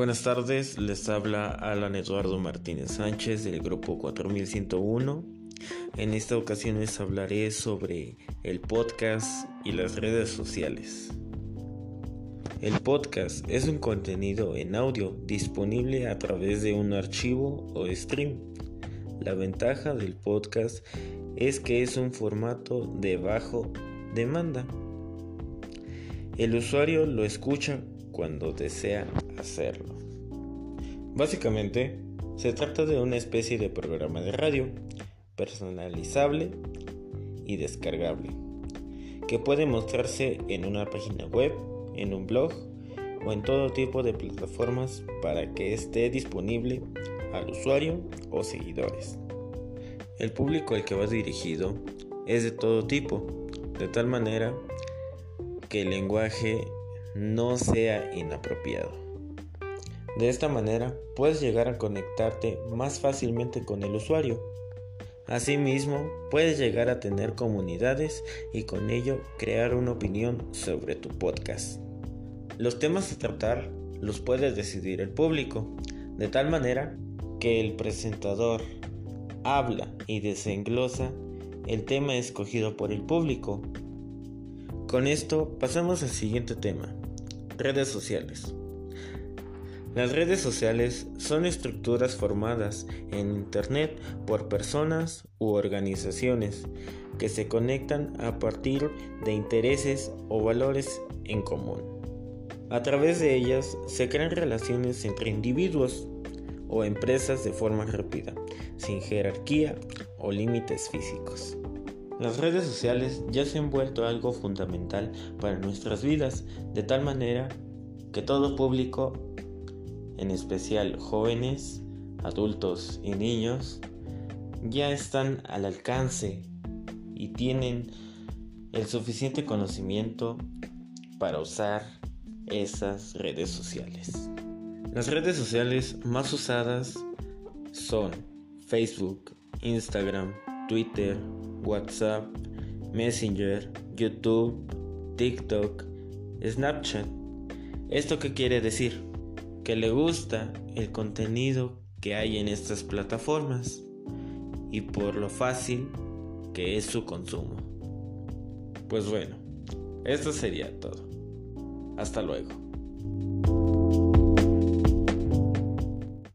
Buenas tardes, les habla Alan Eduardo Martínez Sánchez del grupo 4101. En esta ocasión les hablaré sobre el podcast y las redes sociales. El podcast es un contenido en audio disponible a través de un archivo o stream. La ventaja del podcast es que es un formato de bajo demanda. El usuario lo escucha cuando desea hacerlo. Básicamente, se trata de una especie de programa de radio personalizable y descargable, que puede mostrarse en una página web, en un blog o en todo tipo de plataformas para que esté disponible al usuario o seguidores. El público al que va dirigido es de todo tipo, de tal manera que el lenguaje no sea inapropiado. De esta manera puedes llegar a conectarte más fácilmente con el usuario. Asimismo, puedes llegar a tener comunidades y con ello crear una opinión sobre tu podcast. Los temas a tratar los puede decidir el público, de tal manera que el presentador habla y desenglosa el tema escogido por el público. Con esto pasamos al siguiente tema, redes sociales. Las redes sociales son estructuras formadas en Internet por personas u organizaciones que se conectan a partir de intereses o valores en común. A través de ellas se crean relaciones entre individuos o empresas de forma rápida, sin jerarquía o límites físicos. Las redes sociales ya se han vuelto algo fundamental para nuestras vidas, de tal manera que todo público, en especial jóvenes, adultos y niños, ya están al alcance y tienen el suficiente conocimiento para usar esas redes sociales. Las redes sociales más usadas son Facebook, Instagram, Twitter, WhatsApp, Messenger, YouTube, TikTok, Snapchat. ¿Esto qué quiere decir? Que le gusta el contenido que hay en estas plataformas y por lo fácil que es su consumo. Pues bueno, esto sería todo. Hasta luego.